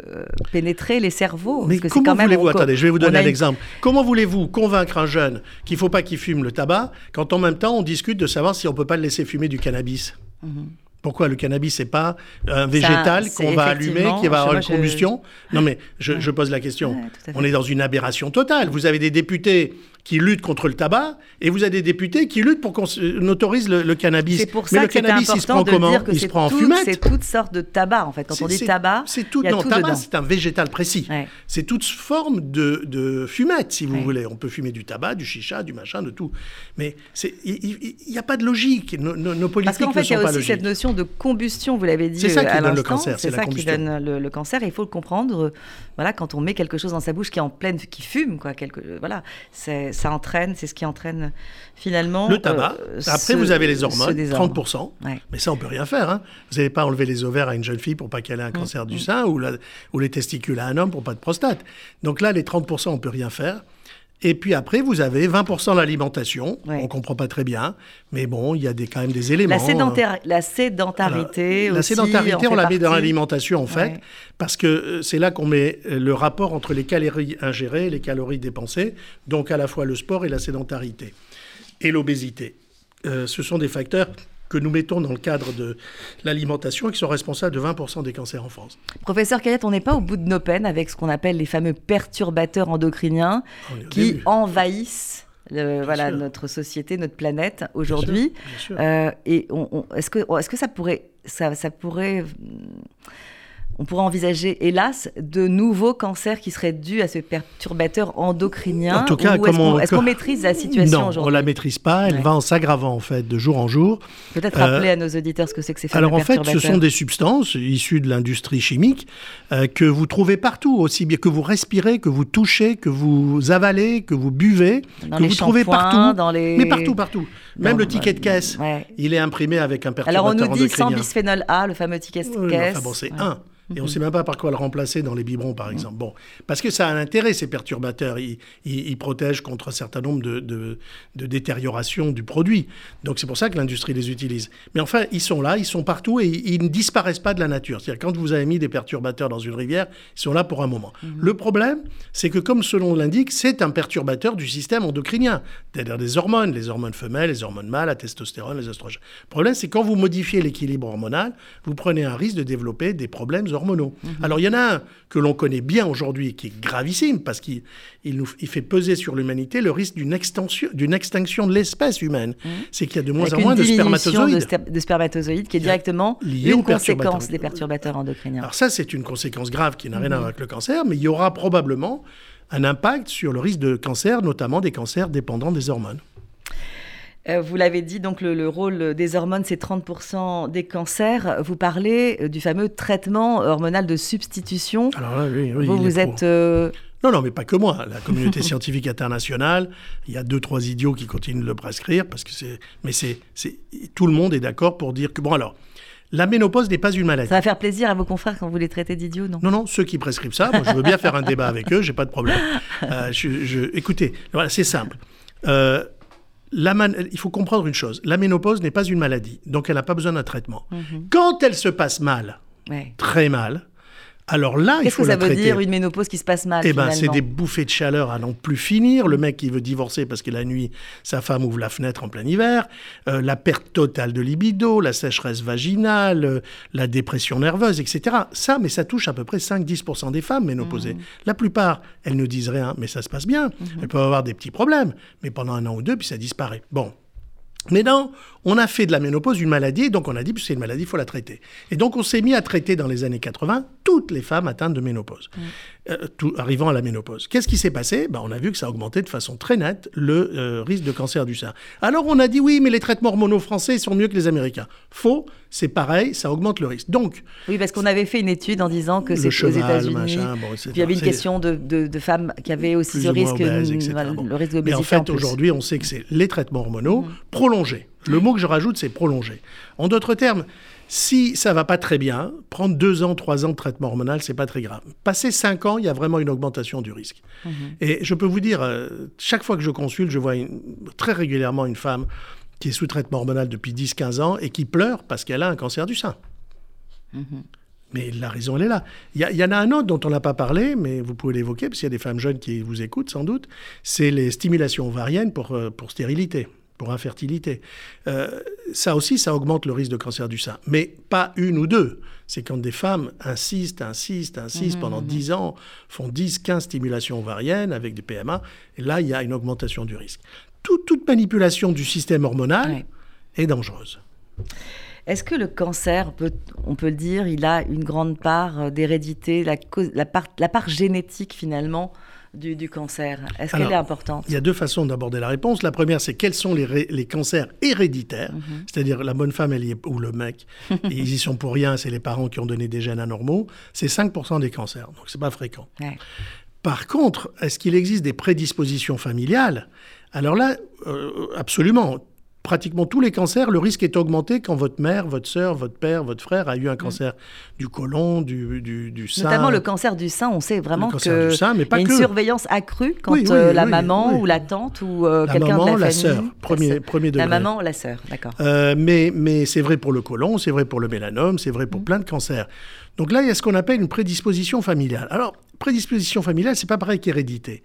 pénétrer les cerveaux. Mais comment voulez-vous, attendez, je vais vous donner un exemple. Comment voulez-vous convaincre un jeune qu'il ne faut pas qu'il fume le tabac quand en même temps on discute de savoir si on ne peut pas le laisser fumer du cannabis? Mhm. Pourquoi le cannabis, c'est pas un végétal qu'on va allumer, qui va avoir une combustion Non, mais je, pose la question. on est dans une aberration totale. Vous avez des députés qui luttent contre le tabac, et vous avez des députés qui luttent pour qu'on autorise le, cannabis. C'est pour ça Mais le cannabis, il se prend comment Il se prend en fumette. C'est toutes sortes de tabac, en fait. Quand on dit tabac, c'est tout. non, tabac, c'est un végétal précis. C'est toute forme de, de fumette, si vous voulez. On peut fumer du tabac, du chicha, du machin, de tout. Mais il n'y a pas de logique. Nos, nos politiques Parce qu'en fait, il y a aussi cette notion de combustion, vous l'avez dit. C'est ça qui donne le cancer. C'est ça qui donne le, cancer. Il faut le comprendre. Voilà, quand on met quelque chose dans sa bouche qui est en pleine, qui fume, quoi. Quelque, voilà, ça entraîne. C'est ce qui entraîne finalement. Le tabac. Euh, Après, vous avez les hormones, 30%. Mais ça, on peut rien faire. Hein. Vous n'allez pas enlever les ovaires à une jeune fille pour pas qu'elle ait un mm, cancer du mm. sein ou, ou les testicules à un homme pour pas de prostate. Donc là, les 30%, on peut rien faire. Et puis après, vous avez 20% l'alimentation. On On comprend pas très bien, mais bon, il y a des, quand même des éléments. La, la sédentarité. La sédentarité, on la met dans l'alimentation en fait, parce que euh, c'est là qu'on met euh, le rapport entre les calories ingérées et les calories dépensées, donc à la fois le sport et la sédentarité et l'obésité. Euh, ce sont des facteurs que nous mettons dans le cadre de l'alimentation et qui sont responsables de 20% des cancers en France. Professeur Cayette, on n'est pas au bout de nos peines avec ce qu'on appelle les fameux perturbateurs endocriniens qui envahissent voilà, notre société, notre planète aujourd'hui. Euh, et est-ce que, est que ça pourrait, ça, ça pourrait on pourrait envisager, hélas, de nouveaux cancers qui seraient dus à ce perturbateur endocrinien. En tout cas, est-ce qu'on maîtrise la situation aujourd'hui Non, on la maîtrise pas. Elle va en s'aggravant en fait de jour en jour. Peut-être rappeler euh, à nos auditeurs ce que c'est que ces fameux Alors en fait, ce sont des substances issues de l'industrie chimique euh, que vous trouvez partout, aussi bien que vous respirez, que vous touchez, que vous avalez, que vous buvez, que vous trouvez partout. Dans les... Mais partout, partout. Même le ticket de caisse, il est imprimé avec un perturbateur endocrinien. Alors on nous dit sans bisphénol A, le fameux ticket de caisse. enfin bon, c'est un. Et on ne sait même pas par quoi le remplacer dans les biberons, par exemple. Bon, parce que ça a un intérêt, ces perturbateurs. Ils, protègent contre un certain nombre de, de, de détériorations du produit. Donc c'est pour ça que l'industrie les utilise. Mais enfin, ils sont là, ils sont partout et ils, ne disparaissent pas de la nature. C'est-à-dire quand vous avez mis des perturbateurs dans une rivière, ils sont là pour un moment. Mhm. Le problème, c'est que comme nom l'indique, c'est un perturbateur du système endocrinien, c'est-à-dire des hormones, les hormones femelles, les hormones mâles, la testostérone, les oestrogènes. Le problème, c'est quand vous modifiez l'équilibre hormonal, vous prenez un risque de développer des problèmes hormonaux. Mhm. Alors il y en a un que l'on connaît bien aujourd'hui, qui est gravissime, parce qu'il il fait peser sur l'humanité le risque d'une extinction, extinction de l'espèce humaine. Mhm. C'est qu'il y a de moins en moins de spermatozoïdes. De, spermatozoïdes qui est directement une conséquence des perturbateurs endocriniens. Alors ça, c'est une conséquence grave qui n'a rien à mhm. voir avec le cancer, mais il y aura probablement un impact sur le risque de cancer, notamment des cancers dépendants des hormones. Euh, vous l'avez dit, donc le, rôle des hormones, c'est 30% des cancers. Vous parlez euh, du fameux traitement hormonal de substitution. Alors là, oui, oui, vous, vous êtes... Euh, non, non, mais pas que moi. La communauté scientifique internationale, il y a deux, trois idiots qui continuent de le prescrire, parce que c'est... Mais c'est... Tout le monde est d'accord pour dire que... Bon, alors, La ménopause n'est pas une maladie. Ça va faire plaisir à vos confrères quand vous les traitez d'idiots, non? Non, non, ceux qui prescrivent ça, moi je veux bien faire un débat avec eux, j'ai pas de problème. Euh, je, écoutez, voilà, c'est simple. Euh, la il faut comprendre une chose, la ménopause n'est pas une maladie, donc elle n'a pas besoin d'un traitement. Mhm. Quand elle se passe mal, très mal, alors là, il faut que ça veut dire une ménopause qui se passe mal Eh ben, c'est des bouffées de chaleur à n'en plus finir. Le mec qui veut divorcer parce que la nuit, sa femme ouvre la fenêtre en plein hiver, euh, la perte totale de libido, la sécheresse vaginale, euh, la dépression nerveuse, etc. Ça, mais ça touche à peu près 5-10% des femmes ménopausées. Mmh. La plupart, elles ne disent rien, mais ça se passe bien. Mmh. Elles peuvent avoir des petits problèmes, mais pendant un an ou deux, puis ça disparaît. Bon, mais on a fait de la ménopause une maladie, donc on a dit que c'est une maladie, il faut la traiter. Et donc on s'est mis à traiter dans les années 80 toutes les femmes atteintes de ménopause, mm. Euh, tout, arrivant à la ménopause. Qu'est-ce qui s'est passé? Ben, On a vu que ça a augmenté de façon très nette le euh, risque de cancer du sein. Alors on a dit oui, mais les traitements hormonaux français sont mieux que les américains. Faux, c'est pareil, ça augmente le risque. Donc, oui, parce qu'on avait fait une étude en disant que c'est aux États-Unis. il y avait une question de, de, femmes qui avaient aussi ce risque, le risque d'obésité. Mais en fait, aujourd'hui, on sait que c'est les traitements hormonaux mm. prolongés le mot que je rajoute, c'est prolonger. En d'autres termes, si ça va pas très bien, prendre deux ans, trois ans de traitement hormonal, c'est pas très grave. Passer cinq ans, il y a vraiment une augmentation du risque. Mhm. Et je peux vous dire, euh, chaque fois que je consulte, je vois très régulièrement une femme qui est sous traitement hormonal depuis 10-15 ans et qui pleure parce qu'elle a un cancer du sein. Mhm. Mais la raison, elle est là. Il y, en a un autre dont on n'a pas parlé, mais vous pouvez l'évoquer, parce qu'il y a des femmes jeunes qui vous écoutent sans doute, c'est les stimulations ovariennes pour, euh, pour stérilité pour infertilité. Euh, ça aussi, ça augmente le risque de cancer du sein. Mais pas une ou deux. C'est quand des femmes insistent, insistent, insistent mmh, pendant 10 mmh, mmh. ans, font 10, 15 stimulations ovariennes avec des PMA, et là, il y a une augmentation du risque. toute manipulation du système hormonal est dangereuse. Est-ce que le cancer, on peut le dire, il a une grande part euh, d'hérédité, la, la, part, la part génétique finalement du, cancer Est-ce qu'elle est importante? Il y a deux façons d'aborder la réponse. La première, c'est quels sont les, cancers héréditaires, mhm. c'est-à-dire la bonne femme elle y est, ou le mec, ils y sont pour rien, c'est les parents qui ont donné des gènes anormaux. C'est 5% des cancers, donc c'est pas fréquent. Par contre, est-ce qu'il existe des prédispositions familiales? Alors là, euh, absolument pratiquement tous les cancers, le risque est augmenté quand votre mère, votre soeur, votre père, votre frère a eu un cancer du côlon, du, du, sein. Notamment le cancer du sein, on sait vraiment qu'il y a une surveillance accrue quand euh, la maman ou la tante ou euh, quelqu'un de la, la famille... Sœur, premier, premier degré. La maman, la sœur, d'accord. Euh, mais mais c'est vrai pour le côlon, c'est vrai pour le mélanome, c'est vrai pour mm. plein de cancers. Donc là, il y a ce qu'on appelle une prédisposition familiale. Alors, prédisposition familiale, c'est pas pareil qu'hérédité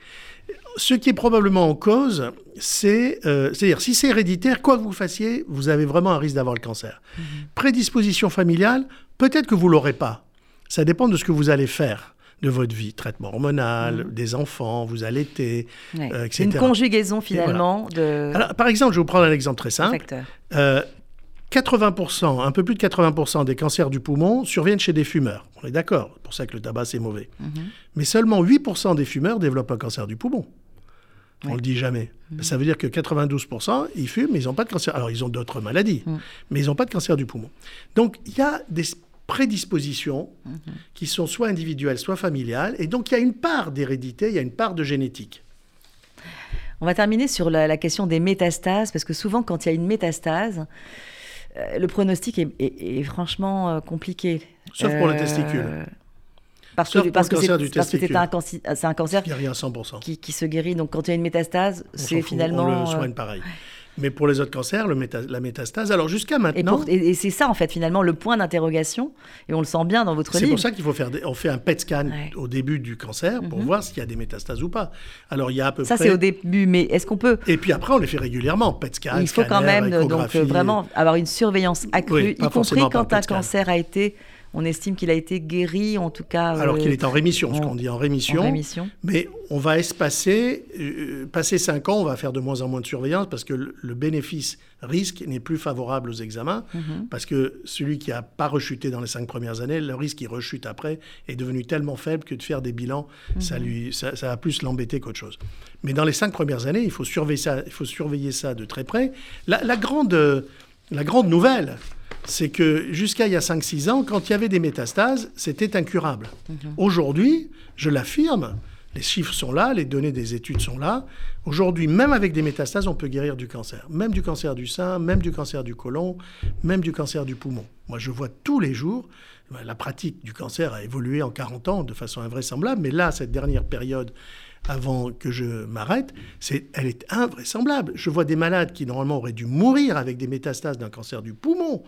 ce qui est probablement en cause, c'est, euh, à dire si c'est héréditaire, quoi que vous fassiez, vous avez vraiment un risque d'avoir le cancer. Mhm. Prédisposition familiale, peut-être que vous l'aurez pas. Ça dépend de ce que vous allez faire de votre vie, traitement hormonal, mhm. des enfants, vous allaitez, euh, etc. Une conjugaison finalement de. par exemple, je vais vous prendre un exemple très simple. 80%, un peu plus de 80% des cancers du poumon surviennent chez des fumeurs. On est d'accord, c'est pour ça que le tabac c'est mauvais. Mhm. Mais seulement 8% des fumeurs développent un cancer du poumon. On ne le dit jamais. Mhm. Ça veut dire que 92%, ils fument, mais ils n'ont pas de cancer. Alors, ils ont d'autres maladies, mhm. mais ils n'ont pas de cancer du poumon. Donc, il y a des prédispositions qui sont soit individuelles, soit familiales. Et donc, il y a une part d'hérédité, il y a une part de génétique. On va terminer sur la question des métastases, parce que souvent, quand il y a une métastase, euh, le pronostic est, franchement euh, compliqué. Sauf pour le testicule. Parce que, parce que c'est un, un, cancer qui, 100%. Qui, se guérit. Donc quand il y a une métastase, c'est finalement. On le soigne euh, pareil. Mais pour les autres cancers, le la métastase, alors jusqu'à maintenant. Et, c'est ça, en fait, finalement, le point d'interrogation. Et on le sent bien dans votre livre. C'est pour ça qu'il faut faire. on fait un PET scan au début du cancer pour mhm. voir s'il y a des métastases ou pas. Alors, il y a à peu ça, près. Ça, c'est au début, mais est-ce qu'on peut. Et puis après, on les fait régulièrement. PET scan. Il faut quand même donc, vraiment avoir une surveillance accrue, y compris quand un cancer a été on estime qu'il a été guéri, en tout cas. Alors qu'il est en rémission, ce qu'on dit en rémission. En rémission. Mais on va espacer, euh, passer 5 ans, on va faire de moins en moins de surveillance parce que le, bénéfice-risque n'est plus favorable aux examens. Mhm. Parce que celui qui n'a pas rechuté dans les 5 premières années, le risque qui rechute après est devenu tellement faible que de faire des bilans, ça, mhm. lui, ça, va plus l'embêter qu'autre chose. Mais dans les 5 premières années, il faut surveiller ça, il faut surveiller ça de très près. La, grande, la grande nouvelle, c'est que jusqu'à il y a 5-6 ans, quand il y avait des métastases, c'était incurable. Mhm. Aujourd'hui, je l'affirme, Les chiffres sont là, les données des études sont là. Aujourd'hui, même avec des métastases, on peut guérir du cancer. Même du cancer du sein, même du cancer du côlon, même du cancer du poumon. Moi, je vois tous les jours, la pratique du cancer a évolué en 40 ans de façon invraisemblable, mais là, cette dernière période avant que je m'arrête, c'est, elle est invraisemblable. Je vois des malades qui normalement auraient dû mourir avec des métastases d'un cancer du poumon,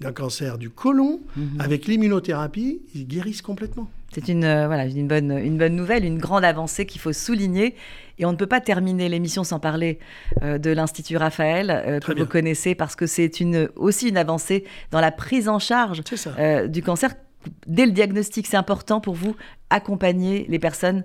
d'un cancer du côlon, mhm. avec l'immunothérapie, ils guérissent complètement. C'est une, euh, voilà, une, bonne, une bonne nouvelle, une grande avancée qu'il faut souligner. Et on ne peut pas terminer l'émission sans parler euh, de l'Institut Raphaël, euh, que vous connaissez, parce que c'est une, aussi une avancée dans la prise en charge du cancer dès le diagnostic, c'est important pour vous accompagner les personnes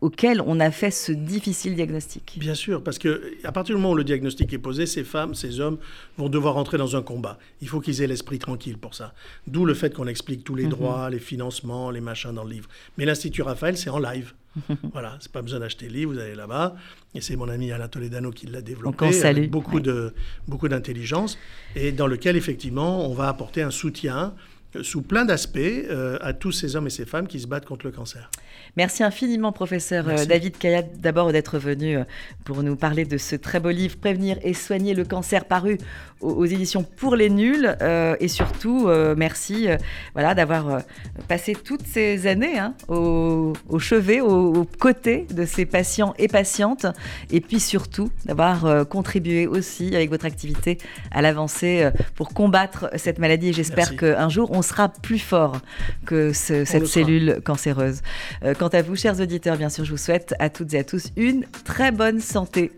auxquelles on a fait ce difficile diagnostic Bien sûr, parce que à partir du moment où le diagnostic est posé, ces femmes, ces hommes vont devoir entrer dans un combat. Il faut qu'ils aient l'esprit tranquille pour ça. D'où le fait qu'on explique tous les mhm. droits, les financements, les machins dans le livre. Mais l'Institut Raphaël, c'est en live. voilà, c'est pas besoin d'acheter le livre, vous allez là-bas. Et c'est mon ami Alain Toledano qui l'a développé avec beaucoup de beaucoup d'intelligence et dans lequel effectivement on va apporter un soutien sous plein d'aspects euh, à tous ces hommes et ces femmes qui se battent contre le cancer. Merci infiniment, professeur euh, David Kayat, d'abord d'être venu euh, pour nous parler de ce très beau livre Prévenir et soigner le cancer paru aux, éditions Pour les Nuls. et surtout, merci voilà, d'avoir passé toutes ces années hein, au, chevet, aux côtés de ces patients et patientes. Et puis surtout, d'avoir contribué aussi avec votre activité à l'avancée pour combattre cette maladie. Et j'espère qu'un jour, on sera plus fort que cette cellule cancéreuse. Euh, quant à vous, chers auditeurs, bien sûr, je vous souhaite à toutes et à tous une très bonne santé.